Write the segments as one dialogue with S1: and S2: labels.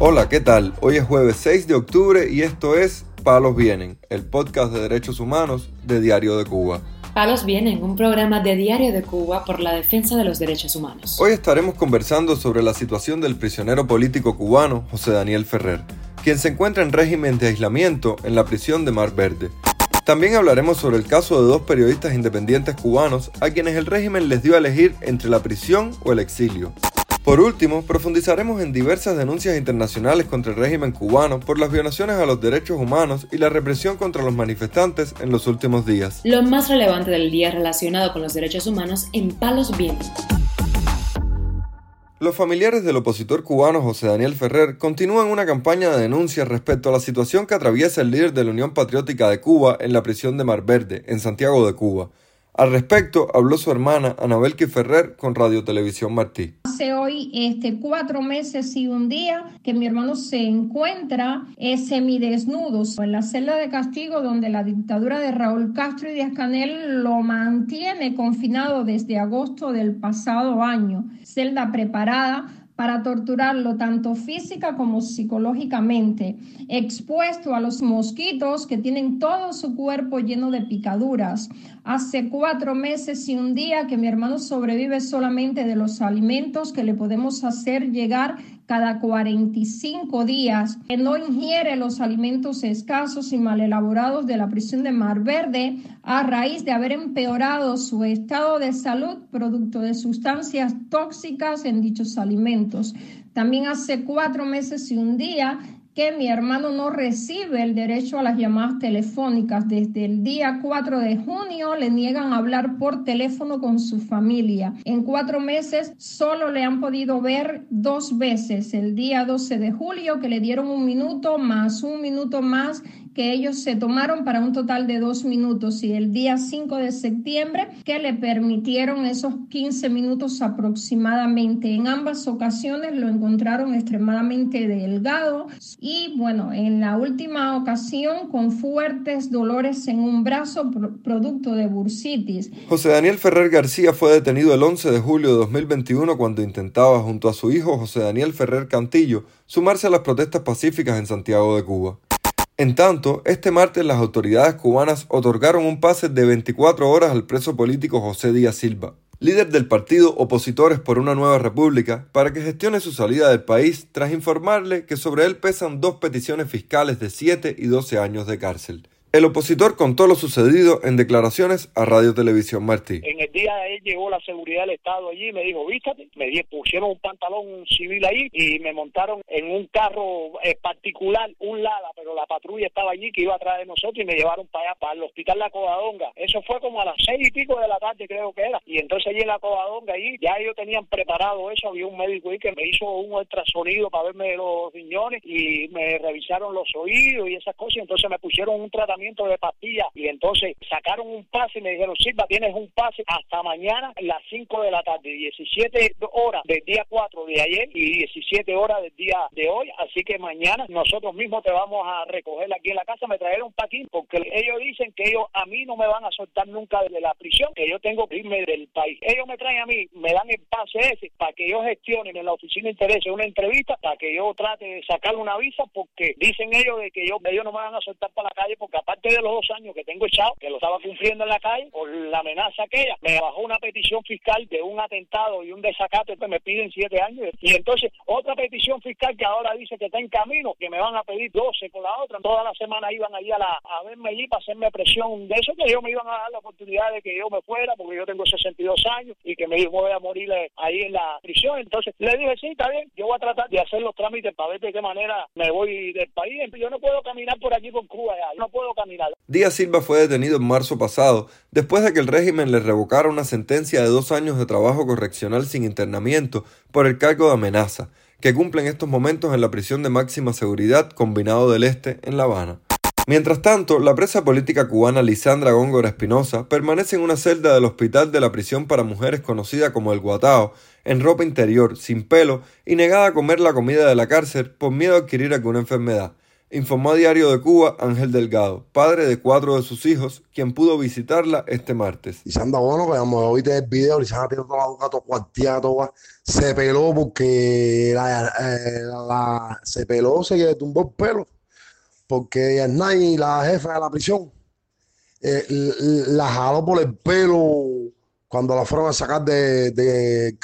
S1: Hola, ¿qué tal? Hoy es jueves 6 de octubre y esto es Palos Vienen, el podcast de derechos humanos de Diario de Cuba.
S2: Palos Vienen, un programa de Diario de Cuba por la defensa de los derechos humanos.
S1: Hoy estaremos conversando sobre la situación del prisionero político cubano José Daniel Ferrer, quien se encuentra en régimen de aislamiento en la prisión de Mar Verde. También hablaremos sobre el caso de dos periodistas independientes cubanos a quienes el régimen les dio a elegir entre la prisión o el exilio. Por último, profundizaremos en diversas denuncias internacionales contra el régimen cubano por las violaciones a los derechos humanos y la represión contra los manifestantes en los últimos días.
S2: Lo más relevante del día relacionado con los derechos humanos en Palos Vientos.
S1: Los familiares del opositor cubano José Daniel Ferrer continúan una campaña de denuncia respecto a la situación que atraviesa el líder de la Unión Patriótica de Cuba en la prisión de Mar Verde, en Santiago de Cuba. Al respecto, habló su hermana Anabelki Ferrer con Radio Televisión Martí.
S3: Hace hoy este, cuatro meses y un día que mi hermano se encuentra eh, semidesnudo en la celda de castigo donde la dictadura de Raúl Castro y Díaz Canel lo mantiene confinado desde agosto del pasado año. Celda preparada para torturarlo tanto física como psicológicamente, expuesto a los mosquitos que tienen todo su cuerpo lleno de picaduras. Hace cuatro meses y un día que mi hermano sobrevive solamente de los alimentos que le podemos hacer llegar cada 45 días, que no ingiere los alimentos escasos y mal elaborados de la prisión de Mar Verde a raíz de haber empeorado su estado de salud producto de sustancias tóxicas en dichos alimentos. También hace cuatro meses y un día que mi hermano no recibe el derecho a las llamadas telefónicas. Desde el día 4 de junio le niegan hablar por teléfono con su familia. En cuatro meses solo le han podido ver dos veces. El día 12 de julio que le dieron un minuto más un minuto más que ellos se tomaron para un total de dos minutos y el día 5 de septiembre que le permitieron esos 15 minutos aproximadamente. En ambas ocasiones lo encontraron extremadamente delgado y bueno, en la última ocasión con fuertes dolores en un brazo producto de bursitis.
S1: José Daniel Ferrer García fue detenido el 11 de julio de 2021 cuando intentaba junto a su hijo José Daniel Ferrer Cantillo sumarse a las protestas pacíficas en Santiago de Cuba. En tanto, este martes las autoridades cubanas otorgaron un pase de 24 horas al preso político José Díaz Silva, líder del partido Opositores por una Nueva República, para que gestione su salida del país tras informarle que sobre él pesan dos peticiones fiscales de 7 y 12 años de cárcel. El opositor contó lo sucedido en declaraciones a Radio Televisión Martí.
S4: En el día de él llegó la seguridad del Estado allí y me dijo, vístate, me pusieron un pantalón civil ahí y me montaron en un carro eh, particular, un Lada, pero la patrulla estaba allí que iba atrás de nosotros y me llevaron para allá, para el hospital La Covadonga. Eso fue como a las seis y pico de la tarde creo que era. Y entonces allí en La Covadonga, allí ya ellos tenían preparado eso, había un médico ahí que me hizo un ultrasonido para verme los riñones y me revisaron los oídos y esas cosas, y entonces me pusieron un tratamiento de pastillas. Y entonces sacaron un pase y me dijeron, Silva, tienes un pase hasta mañana a las 5 de la tarde, 17 horas del día 4 de ayer y 17 horas del día de hoy, así que mañana nosotros mismos te vamos a recoger aquí en la casa, me trajeron un paquín porque ellos dicen que ellos a mí no me van a soltar nunca de la prisión, que yo tengo que irme del país. Ellos me traen a mí, me dan el pase ese para que yo gestione en la oficina de interés una entrevista para que yo trate de sacar una visa porque dicen ellos de que yo, ellos no me van a soltar para la calle porque aparte de los dos años que tengo echado, que lo estaba cumpliendo en la calle, por la amenaza aquella, me bajó una petición fiscal de un atentado y un desacato que me piden siete años. Y entonces otra petición fiscal que ahora dice que está en camino, que me van a pedir 12 por la otra. Toda la semana iban allí a, la, a verme allí para hacerme presión de eso, que ellos me iban a dar la oportunidad de que yo me fuera, porque yo tengo 62 años y que me voy a morir ahí en la prisión. Entonces le dije, sí, está bien, yo voy a tratar de hacer los trámites para ver de qué manera me voy del país. Yo no puedo caminar por aquí con Cuba ya, yo no puedo
S1: Díaz Silva fue detenido en marzo pasado después de que el régimen le revocara una sentencia de dos años de trabajo correccional sin internamiento por el cargo de amenaza, que cumple en estos momentos en la prisión de máxima seguridad Combinado del Este en La Habana. Mientras tanto, la presa política cubana Lisandra Góngora Espinosa permanece en una celda del hospital de la prisión para mujeres conocida como el Guatao, en ropa interior, sin pelo y negada a comer la comida de la cárcel por miedo a adquirir alguna enfermedad. Informó a Diario de Cuba Ángel Delgado, padre de cuatro de sus hijos, quien pudo visitarla este martes.
S5: Y anda bueno, que vamos a el video, Lisandra tiene toda la boca, todo cuarteada, todo se peló porque eh, la, se peló, se tumbó el pelo, porque Yarnay, la jefa de la prisión, eh, la jaló por el pelo cuando la fueron a sacar de, de,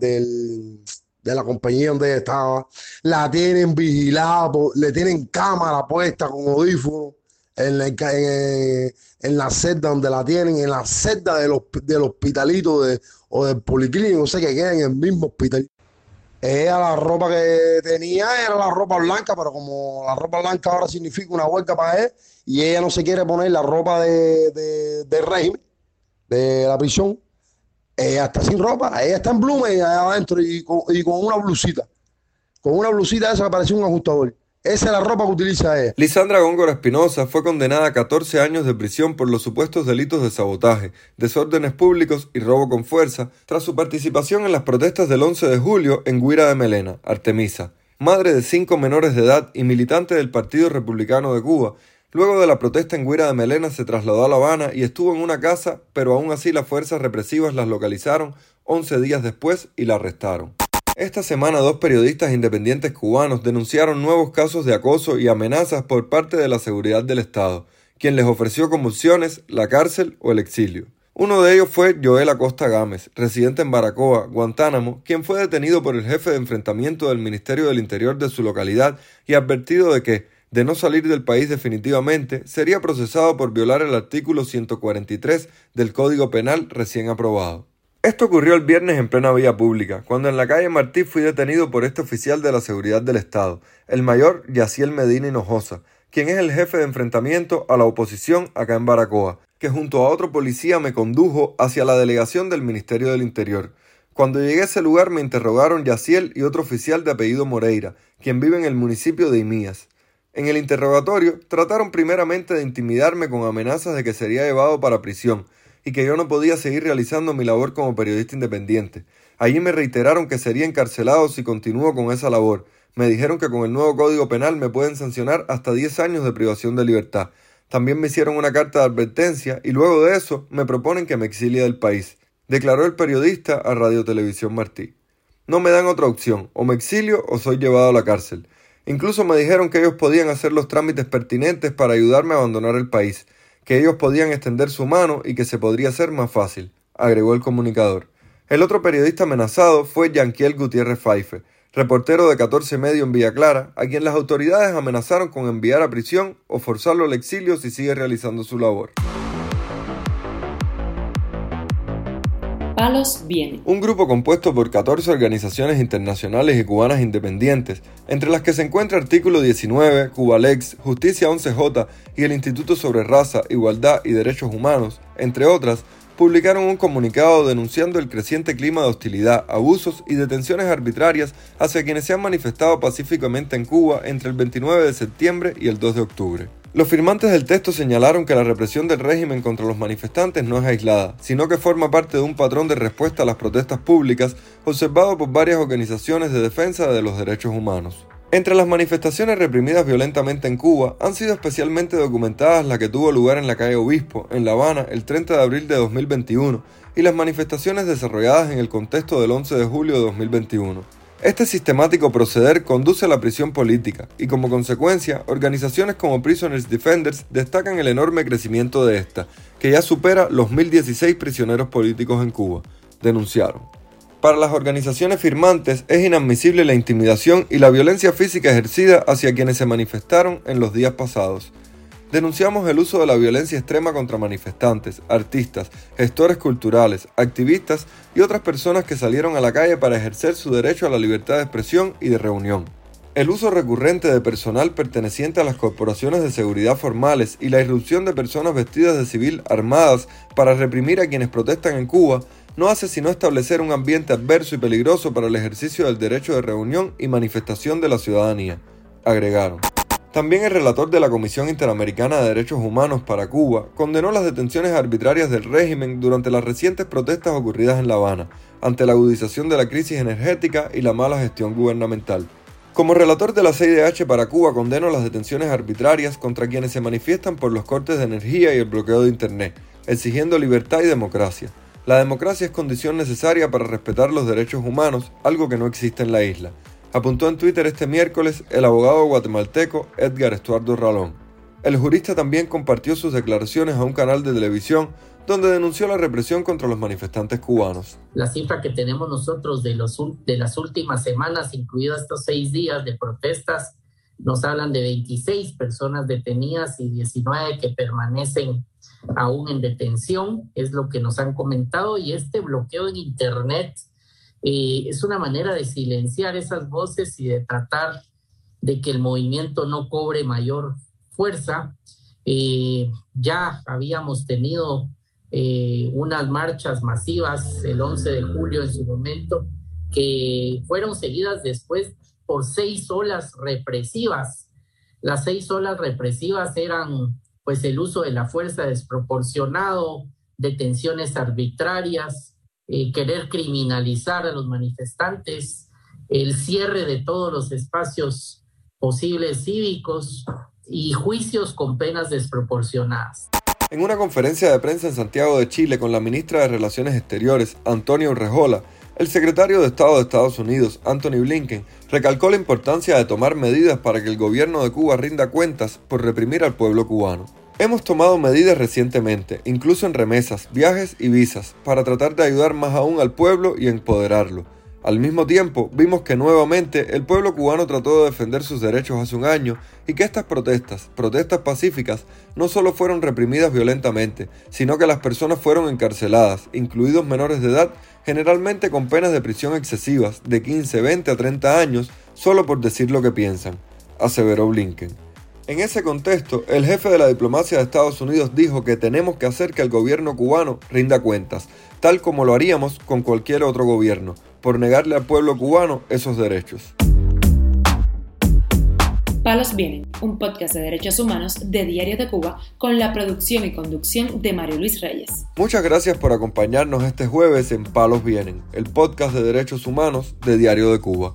S5: del de la compañía donde estaba, la tienen vigilada, le tienen cámara puesta con audífono en la, en, la celda donde la tienen, en la celda del, del hospitalito de, o del policlínico, no sé qué queda en el mismo hospital. Ella la ropa que tenía era la ropa blanca, pero como la ropa blanca ahora significa una huelga para él, y ella no se quiere poner la ropa de, de, de régimen, de la prisión, ella está sin ropa, ella está en blumen allá adentro y con, una blusita. Con una blusita esa que un ajustador. Esa es la ropa que utiliza ella.
S1: Lisandra Góngora Espinosa fue condenada a 14 años de prisión por los supuestos delitos de sabotaje, desórdenes públicos y robo con fuerza, tras su participación en las protestas del 11 de julio en Guira de Melena, Artemisa. Madre de cinco menores de edad y militante del Partido Republicano de Cuba, Luego de la protesta en Guira de Melena se trasladó a La Habana y estuvo en una casa, pero aún así las fuerzas represivas las localizaron 11 días después y la arrestaron. Esta semana dos periodistas independientes cubanos denunciaron nuevos casos de acoso y amenazas por parte de la seguridad del Estado, quien les ofreció convulsiones, la cárcel o el exilio. Uno de ellos fue Joel Acosta Gámez, residente en Baracoa, Guantánamo, quien fue detenido por el jefe de enfrentamiento del Ministerio del Interior de su localidad y advertido de que, de no salir del país definitivamente, sería procesado por violar el artículo 143 del Código Penal recién aprobado. Esto ocurrió el viernes en plena vía pública, cuando en la calle Martí fui detenido por este oficial de la seguridad del Estado, el mayor Yaciel Medina Hinojosa, quien es el jefe de enfrentamiento a la oposición acá en Baracoa, que junto a otro policía me condujo hacia la delegación del Ministerio del Interior. Cuando llegué a ese lugar me interrogaron Yaciel y otro oficial de apellido Moreira, quien vive en el municipio de Imías. En el interrogatorio trataron primeramente de intimidarme con amenazas de que sería llevado para prisión y que yo no podía seguir realizando mi labor como periodista independiente. Allí me reiteraron que sería encarcelado si continúo con esa labor. Me dijeron que con el nuevo Código Penal me pueden sancionar hasta 10 años de privación de libertad. También me hicieron una carta de advertencia y luego de eso me proponen que me exilie del país, declaró el periodista a Radio Televisión Martí. No me dan otra opción, o me exilio o soy llevado a la cárcel. Incluso me dijeron que ellos podían hacer los trámites pertinentes para ayudarme a abandonar el país, que ellos podían extender su mano y que se podría hacer más fácil, agregó el comunicador. El otro periodista amenazado fue Yanquiel Gutiérrez Faife, reportero de 14 Medio en Villa Clara, a quien las autoridades amenazaron con enviar a prisión o forzarlo al exilio si sigue realizando su labor. Un grupo compuesto por 14 organizaciones internacionales y cubanas independientes, entre las que se encuentra Artículo 19, Cubalex, Justicia 11J y el Instituto sobre Raza, Igualdad y Derechos Humanos, entre otras, publicaron un comunicado denunciando el creciente clima de hostilidad, abusos y detenciones arbitrarias hacia quienes se han manifestado pacíficamente en Cuba entre el 29 de septiembre y el 2 de octubre. Los firmantes del texto señalaron que la represión del régimen contra los manifestantes no es aislada, sino que forma parte de un patrón de respuesta a las protestas públicas observado por varias organizaciones de defensa de los derechos humanos. Entre las manifestaciones reprimidas violentamente en Cuba han sido especialmente documentadas la que tuvo lugar en la calle Obispo, en La Habana, el 30 de abril de 2021, y las manifestaciones desarrolladas en el contexto del 11 de julio de 2021. Este sistemático proceder conduce a la prisión política y como consecuencia, organizaciones como Prisoners Defenders destacan el enorme crecimiento de esta, que ya supera los 1.016 prisioneros políticos en Cuba, denunciaron. Para las organizaciones firmantes es inadmisible la intimidación y la violencia física ejercida hacia quienes se manifestaron en los días pasados, Denunciamos el uso de la violencia extrema contra manifestantes, artistas, gestores culturales, activistas y otras personas que salieron a la calle para ejercer su derecho a la libertad de expresión y de reunión. El uso recurrente de personal perteneciente a las corporaciones de seguridad formales y la irrupción de personas vestidas de civil armadas para reprimir a quienes protestan en Cuba no hace sino establecer un ambiente adverso y peligroso para el ejercicio del derecho de reunión y manifestación de la ciudadanía, agregaron. También el relator de la Comisión Interamericana de Derechos Humanos para Cuba condenó las detenciones arbitrarias del régimen durante las recientes protestas ocurridas en La Habana, ante la agudización de la crisis energética y la mala gestión gubernamental. Como relator de la CIDH para Cuba, condeno las detenciones arbitrarias contra quienes se manifiestan por los cortes de energía y el bloqueo de Internet, exigiendo libertad y democracia. La democracia es condición necesaria para respetar los derechos humanos, algo que no existe en la isla, apuntó en Twitter este miércoles el abogado guatemalteco Edgar Estuardo Ralón. El jurista también compartió sus declaraciones a un canal de televisión donde denunció la represión contra los manifestantes cubanos.
S6: La cifra que tenemos nosotros de, las últimas semanas, incluidos estos seis días de protestas, nos hablan de 26 personas detenidas y 19 que permanecen aún en detención, es lo que nos han comentado, y este bloqueo en Internet es una manera de silenciar esas voces y de tratar de que el movimiento no cobre mayor fuerza. Eh, ya habíamos tenido eh, unas marchas masivas el 11 de julio en su momento, que fueron seguidas después por seis olas represivas. Las seis olas represivas eran pues el uso de la fuerza desproporcionado, detenciones arbitrarias, eh, querer criminalizar a los manifestantes, el cierre de todos los espacios posibles cívicos y juicios con penas desproporcionadas.
S1: En una conferencia de prensa en Santiago de Chile con la ministra de Relaciones Exteriores, Antonio Urrejola, el secretario de Estado de Estados Unidos, Anthony Blinken, recalcó la importancia de tomar medidas para que el gobierno de Cuba rinda cuentas por reprimir al pueblo cubano. Hemos tomado medidas recientemente, incluso en remesas, viajes y visas, para tratar de ayudar más aún al pueblo y empoderarlo. Al mismo tiempo, vimos que nuevamente el pueblo cubano trató de defender sus derechos hace un año y que estas protestas, protestas pacíficas, no solo fueron reprimidas violentamente, sino que las personas fueron encarceladas, incluidos menores de edad, generalmente con penas de prisión excesivas de 15, 20 a 30 años, solo por decir lo que piensan, aseveró Blinken. En ese contexto, el jefe de la diplomacia de Estados Unidos dijo que tenemos que hacer que el gobierno cubano rinda cuentas, tal como lo haríamos con cualquier otro gobierno, por negarle al pueblo cubano esos derechos.
S2: Palos Vienen, un podcast de derechos humanos de Diario de Cuba con la producción y conducción de Mario Luis Reyes.
S1: Muchas gracias por acompañarnos este jueves en Palos Vienen, el podcast de derechos humanos de Diario de Cuba.